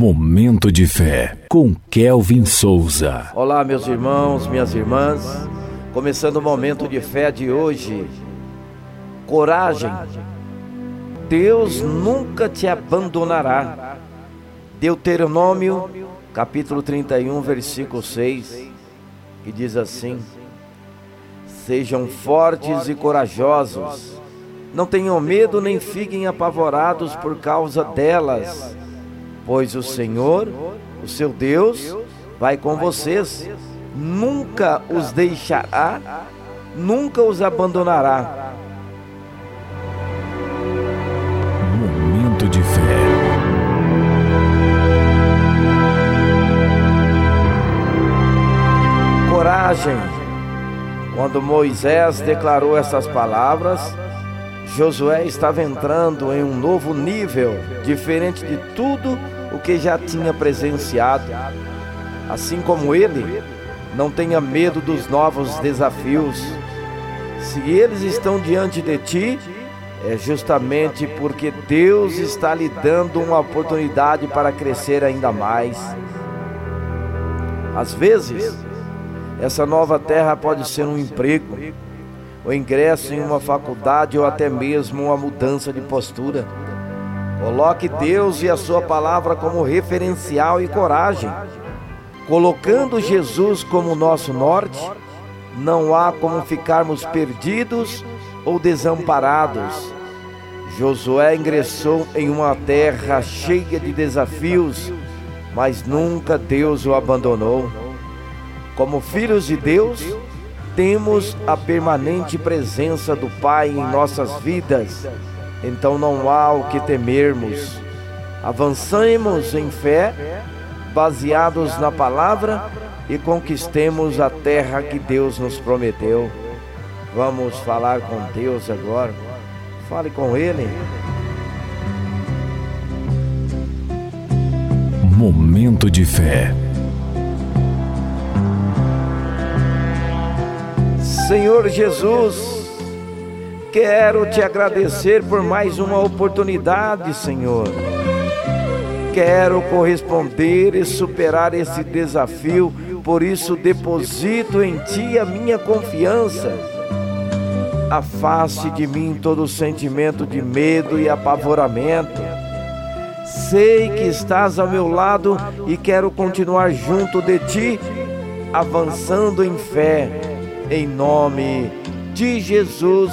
Momento de fé com Kelvin Souza. Olá, meus irmãos, minhas irmãs. Começando o momento de fé de hoje. Coragem. Deus nunca te abandonará. Deuteronômio, capítulo 31, versículo 6, que diz assim: Sejam fortes e corajosos. Não tenham medo nem fiquem apavorados por causa delas pois o Senhor, o seu Deus, vai com vocês, nunca os deixará, nunca os abandonará. Momento de fé. Coragem. Quando Moisés declarou essas palavras, Josué estava entrando em um novo nível, diferente de tudo o que já tinha presenciado. Assim como ele, não tenha medo dos novos desafios. Se eles estão diante de ti, é justamente porque Deus está lhe dando uma oportunidade para crescer ainda mais. Às vezes, essa nova terra pode ser um emprego, o ingresso em uma faculdade ou até mesmo uma mudança de postura. Coloque Deus e a Sua palavra como referencial e coragem. Colocando Jesus como nosso norte, não há como ficarmos perdidos ou desamparados. Josué ingressou em uma terra cheia de desafios, mas nunca Deus o abandonou. Como filhos de Deus, temos a permanente presença do Pai em nossas vidas então não há o que temermos. Avancemos em fé, baseados na palavra, e conquistemos a terra que Deus nos prometeu. Vamos falar com Deus agora. Fale com Ele. Momento de fé. Senhor Jesus, Quero te agradecer por mais uma oportunidade, Senhor. Quero corresponder e superar esse desafio, por isso deposito em Ti a minha confiança. Afaste de mim todo sentimento de medo e apavoramento. Sei que estás ao meu lado e quero continuar junto de Ti, avançando em fé, em nome de Jesus